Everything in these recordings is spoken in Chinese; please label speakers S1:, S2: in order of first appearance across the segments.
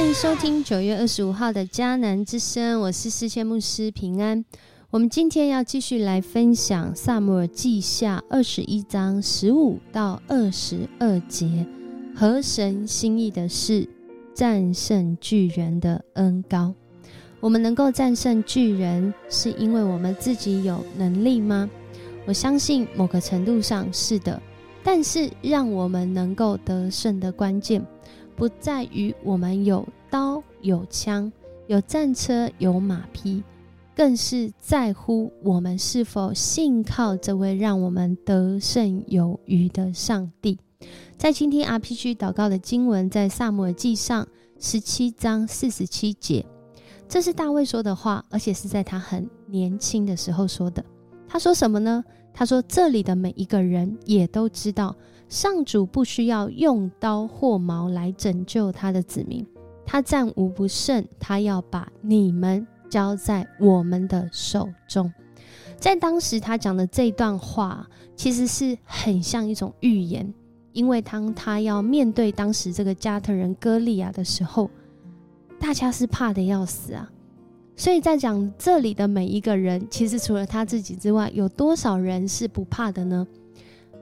S1: 欢迎收听九月二十五号的迦南之声，我是世界牧师平安。我们今天要继续来分享《萨姆尔记下》二十一章十五到二十二节，和神心意的是，战胜巨人的恩高。我们能够战胜巨人，是因为我们自己有能力吗？我相信某个程度上是的，但是让我们能够得胜的关键，不在于我们有刀、有枪、有战车、有马匹，更是在乎我们是否信靠这位让我们得胜有余的上帝。在今天 RPG 祷告的经文，在萨姆尔记上十七章四十七节。这是大卫说的话，而且是在他很年轻的时候说的。他说什么呢？他说：“这里的每一个人也都知道，上主不需要用刀或矛来拯救他的子民，他战无不胜。他要把你们交在我们的手中。”在当时，他讲的这段话其实是很像一种预言，因为当他要面对当时这个加特人歌利亚的时候。大家是怕的要死啊，所以在讲这里的每一个人，其实除了他自己之外，有多少人是不怕的呢？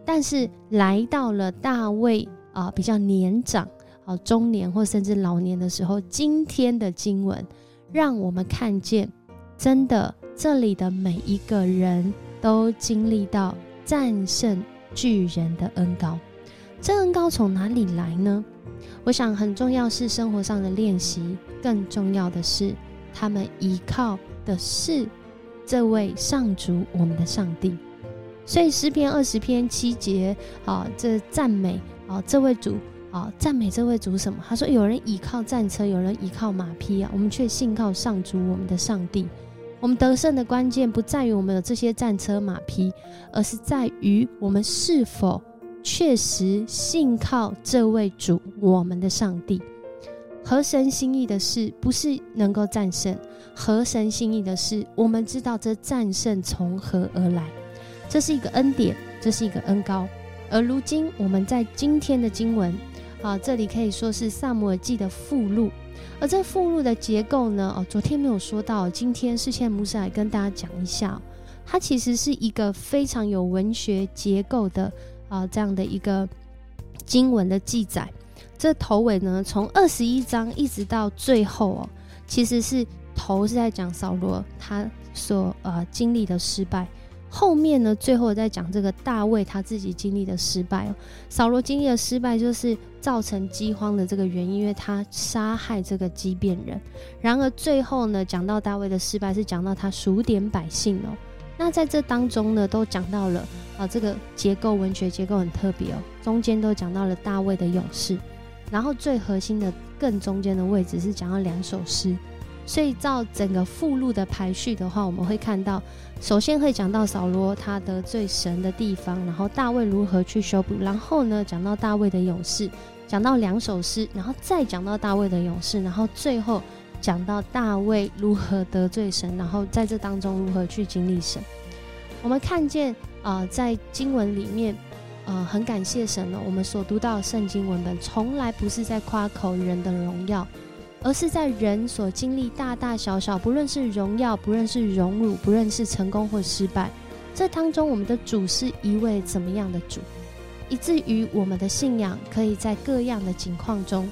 S1: 但是来到了大卫啊比较年长、啊中年或甚至老年的时候，今天的经文让我们看见，真的这里的每一个人都经历到战胜巨人的恩高。这恩高从哪里来呢？我想很重要是生活上的练习，更重要的是他们依靠的是这位上主，我们的上帝。所以诗篇二十篇七节啊，这赞美啊这位主啊，赞美这位主什么？他说有人倚靠战车，有人倚靠马匹啊，我们却信靠上主，我们的上帝。我们得胜的关键不在于我们有这些战车马匹，而是在于我们是否。确实信靠这位主，我们的上帝。合神心意的事，不是能够战胜；合神心意的事，我们知道这战胜从何而来。这是一个恩典，这是一个恩高。而如今我们在今天的经文，啊，这里可以说是萨姆尔记的附录。而这附录的结构呢，哦，昨天没有说到，今天是现在牧师来跟大家讲一下，它其实是一个非常有文学结构的。啊，这样的一个经文的记载，这头尾呢，从二十一章一直到最后哦，其实是头是在讲扫罗他所呃经历的失败，后面呢，最后在讲这个大卫他自己经历的失败哦。扫罗经历的失败就是造成饥荒的这个原因，因为他杀害这个畸变人。然而最后呢，讲到大卫的失败是讲到他数点百姓哦。那在这当中呢，都讲到了啊，这个结构文学结构很特别哦。中间都讲到了大卫的勇士，然后最核心的更中间的位置是讲到两首诗。所以照整个附录的排序的话，我们会看到，首先会讲到扫罗他得罪神的地方，然后大卫如何去修补，然后呢讲到大卫的勇士，讲到两首诗，然后再讲到大卫的勇士，然后最后。讲到大卫如何得罪神，然后在这当中如何去经历神，我们看见啊，在经文里面，呃，很感谢神呢。我们所读到圣经文本，从来不是在夸口人的荣耀，而是在人所经历大大小小，不论是荣耀，不论是荣辱，不论是成功或失败，这当中我们的主是一位怎么样的主，以至于我们的信仰可以在各样的境况中，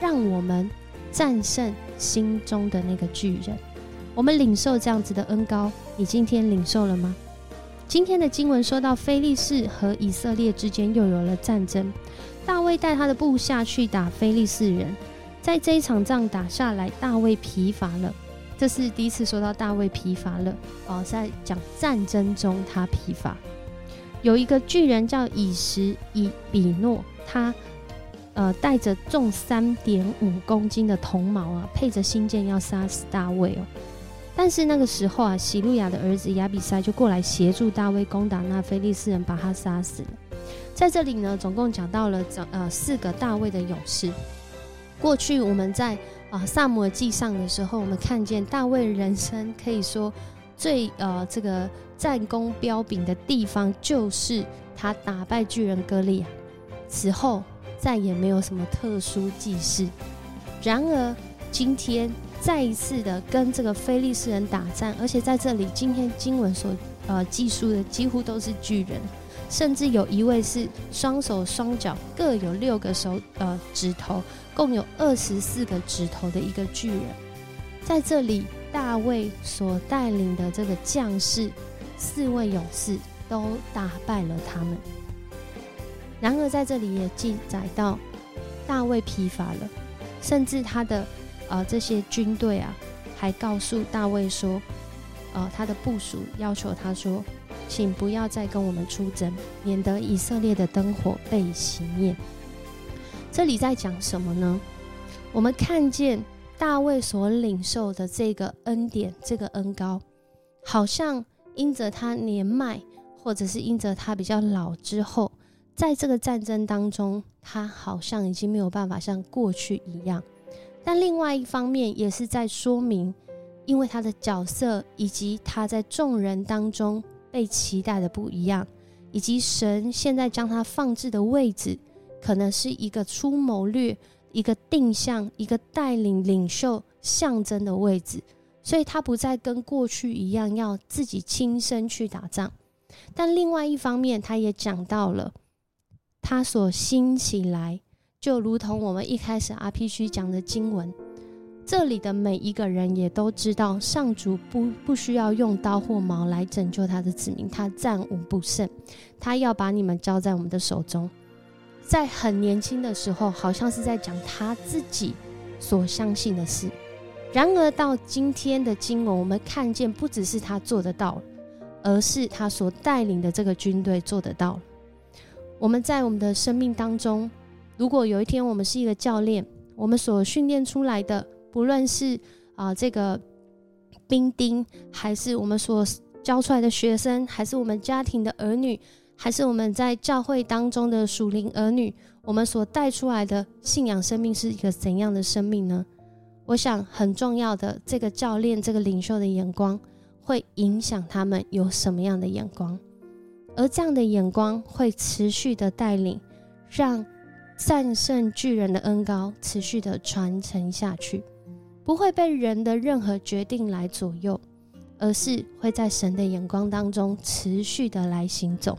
S1: 让我们。战胜心中的那个巨人，我们领受这样子的恩高，你今天领受了吗？今天的经文说到，菲利士和以色列之间又有了战争，大卫带他的部下去打菲利士人，在这一场仗打下来，大卫疲乏了。这是第一次说到大卫疲乏了哦，在讲战争中他疲乏。有一个巨人叫以实以比诺，他。呃，带着重三点五公斤的铜矛啊，配着新剑要杀死大卫哦。但是那个时候啊，喜路亚的儿子亚比塞就过来协助大卫攻打那非利士人，把他杀死了。在这里呢，总共讲到了呃四个大卫的勇士。过去我们在啊萨摩记上的时候，我们看见大卫人生可以说最呃这个战功彪炳的地方，就是他打败巨人歌利亚。此后。再也没有什么特殊记事，然而今天再一次的跟这个非利士人打仗，而且在这里今天经文所呃记述的几乎都是巨人，甚至有一位是双手双脚各有六个手呃指头，共有二十四个指头的一个巨人，在这里大卫所带领的这个将士四位勇士都打败了他们。然而在这里也记载到大卫疲乏了。甚至他的呃这些军队啊，还告诉大卫说，呃他的部属要求他说，请不要再跟我们出征，免得以色列的灯火被熄灭。这里在讲什么呢？我们看见大卫所领受的这个恩典，这个恩高，好像因着他年迈，或者是因着他比较老之后。在这个战争当中，他好像已经没有办法像过去一样。但另外一方面，也是在说明，因为他的角色以及他在众人当中被期待的不一样，以及神现在将他放置的位置，可能是一个出谋略、一个定向、一个带领领袖象征的位置，所以他不再跟过去一样要自己亲身去打仗。但另外一方面，他也讲到了。他所兴起来，就如同我们一开始 RPG 讲的经文，这里的每一个人也都知道，上主不不需要用刀或矛来拯救他的子民，他战无不胜，他要把你们交在我们的手中。在很年轻的时候，好像是在讲他自己所相信的事，然而到今天的经文，我们看见不只是他做得到，而是他所带领的这个军队做得到。我们在我们的生命当中，如果有一天我们是一个教练，我们所训练出来的，不论是啊这个兵丁，还是我们所教出来的学生，还是我们家庭的儿女，还是我们在教会当中的属灵儿女，我们所带出来的信仰生命是一个怎样的生命呢？我想很重要的，这个教练、这个领袖的眼光，会影响他们有什么样的眼光。而这样的眼光会持续的带领，让战胜巨人的恩高持续的传承下去，不会被人的任何决定来左右，而是会在神的眼光当中持续的来行走。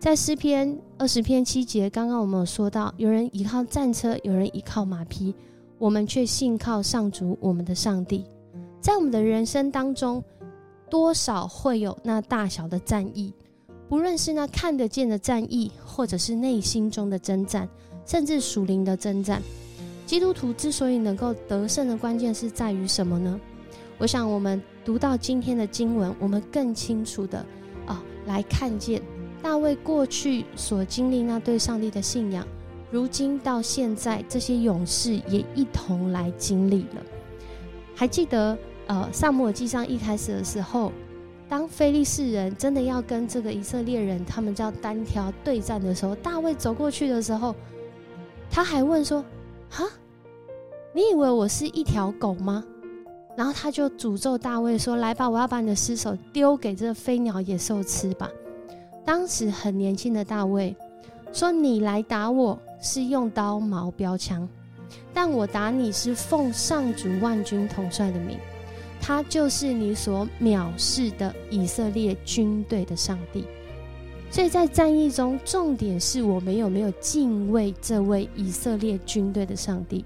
S1: 在诗篇二十篇七节，刚刚我们有说到，有人依靠战车，有人依靠马匹，我们却信靠上主我们的上帝。在我们的人生当中，多少会有那大小的战役。不论是那看得见的战役，或者是内心中的征战，甚至属灵的征战，基督徒之所以能够得胜的关键是在于什么呢？我想，我们读到今天的经文，我们更清楚的啊，来看见大卫过去所经历那对上帝的信仰，如今到现在，这些勇士也一同来经历了。还记得呃，萨姆尔记上一开始的时候。当非利士人真的要跟这个以色列人，他们叫单挑对战的时候，大卫走过去的时候，他还问说：“哈，你以为我是一条狗吗？”然后他就诅咒大卫说：“来吧，我要把你的尸首丢给这飞鸟野兽吃吧。”当时很年轻的大卫说：“你来打我是用刀矛标枪，但我打你是奉上主万军统帅的名。”他就是你所藐视的以色列军队的上帝，所以在战役中，重点是我们有没有敬畏这位以色列军队的上帝。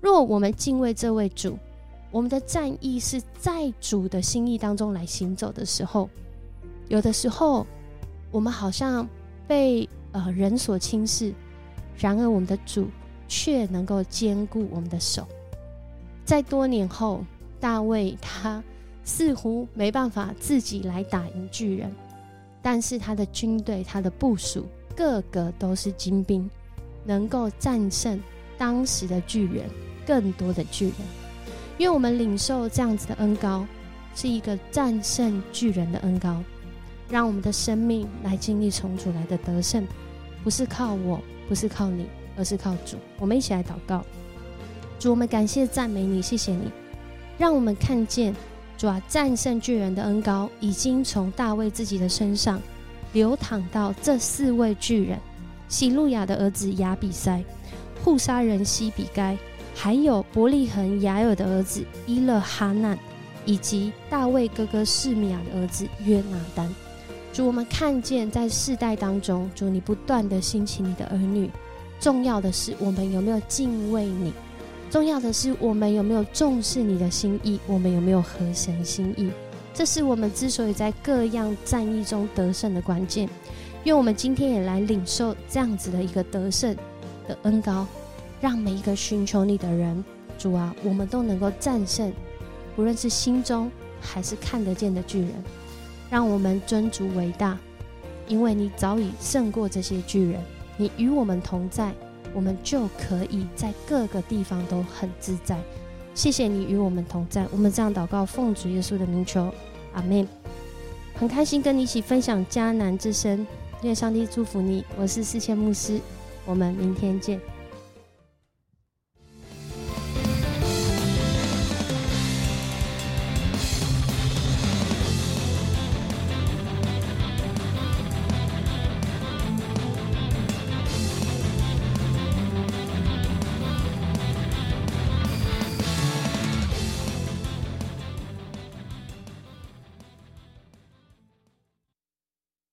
S1: 若我们敬畏这位主，我们的战役是在主的心意当中来行走的时候，有的时候我们好像被呃人所轻视，然而我们的主却能够兼顾我们的手，在多年后。大卫他似乎没办法自己来打赢巨人，但是他的军队、他的部署个个都是精兵，能够战胜当时的巨人，更多的巨人。因为我们领受这样子的恩高，是一个战胜巨人的恩高，让我们的生命来经历重组来的得胜，不是靠我，不是靠你，而是靠主。我们一起来祷告，主，我们感谢赞美你，谢谢你。让我们看见主啊，战胜巨人的恩高已经从大卫自己的身上流淌到这四位巨人：喜路亚的儿子亚比塞、护沙人西比该、还有伯利恒雅尔的儿子伊勒哈难，以及大卫哥哥示米亚的儿子约拿丹。主，我们看见在世代当中，主你不断的兴起你的儿女。重要的是，我们有没有敬畏你？重要的是，我们有没有重视你的心意？我们有没有合神心意？这是我们之所以在各样战役中得胜的关键。愿我们今天也来领受这样子的一个得胜的恩高，让每一个寻求你的人，主啊，我们都能够战胜，不论是心中还是看得见的巨人。让我们尊主为大，因为你早已胜过这些巨人，你与我们同在。我们就可以在各个地方都很自在。谢谢你与我们同在。我们这样祷告，奉主耶稣的名求，阿门。很开心跟你一起分享迦南之声，愿上帝祝福你。我是四千牧师，我们明天见。